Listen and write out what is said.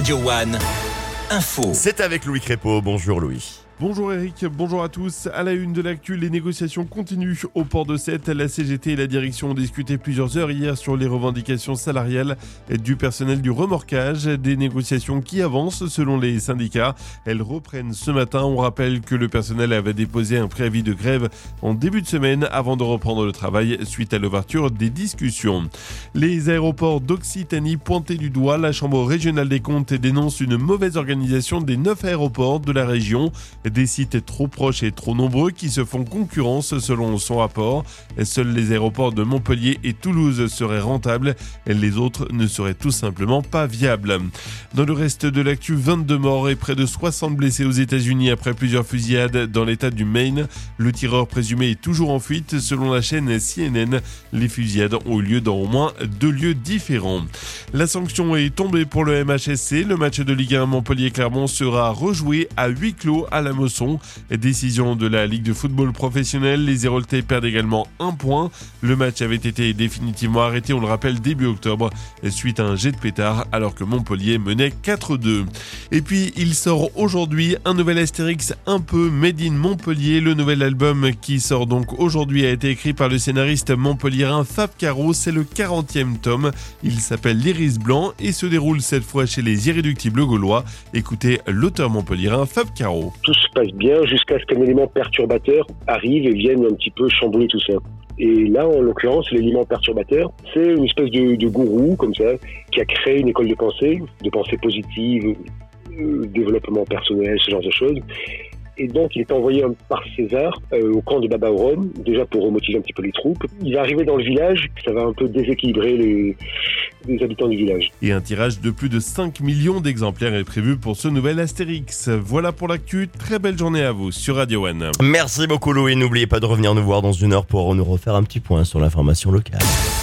Radio One, info. C'est avec Louis Crépeau. Bonjour Louis. Bonjour Eric, bonjour à tous. À la une de l'actu, les négociations continuent au port de Sète. La CGT et la direction ont discuté plusieurs heures hier sur les revendications salariales du personnel du remorquage. Des négociations qui avancent selon les syndicats. Elles reprennent ce matin. On rappelle que le personnel avait déposé un préavis de grève en début de semaine avant de reprendre le travail suite à l'ouverture des discussions. Les aéroports d'Occitanie pointés du doigt. La Chambre régionale des comptes dénonce une mauvaise organisation des neuf aéroports de la région des sites trop proches et trop nombreux qui se font concurrence selon son rapport. Seuls les aéroports de Montpellier et Toulouse seraient rentables, les autres ne seraient tout simplement pas viables. Dans le reste de l'actu, 22 morts et près de 60 blessés aux États-Unis après plusieurs fusillades dans l'état du Maine. Le tireur présumé est toujours en fuite selon la chaîne CNN. Les fusillades ont eu lieu dans au moins deux lieux différents. La sanction est tombée pour le MHSC. Le match de Ligue 1 Montpellier-Clermont sera rejoué à huis clos à la Mosson. Décision de la Ligue de football professionnel, les Héroltais perdent également un point. Le match avait été définitivement arrêté, on le rappelle, début octobre, suite à un jet de pétard, alors que Montpellier menait 4-2. Et puis, il sort aujourd'hui un nouvel Astérix un peu made in Montpellier. Le nouvel album qui sort donc aujourd'hui a été écrit par le scénariste montpelliérain Fab Caro. C'est le 40e tome. Il s'appelle L'Iris Blanc et se déroule cette fois chez les Irréductibles Gaulois. Écoutez l'auteur montpelliérain Fab Caro se passe bien jusqu'à ce qu'un élément perturbateur arrive et vienne un petit peu chambouler tout ça. Et là, en l'occurrence, l'élément perturbateur, c'est une espèce de, gourou, comme ça, qui a créé une école de pensée, de pensée positive, euh, développement personnel, ce genre de choses, et donc, il est envoyé par César euh, au camp de Baba Rome, déjà pour remotiver un petit peu les troupes. Il va arriver dans le village, ça va un peu déséquilibrer les, les habitants du village. Et un tirage de plus de 5 millions d'exemplaires est prévu pour ce nouvel Astérix. Voilà pour l'actu. Très belle journée à vous sur Radio One. Merci beaucoup Louis. N'oubliez pas de revenir nous voir dans une heure pour nous refaire un petit point sur l'information locale.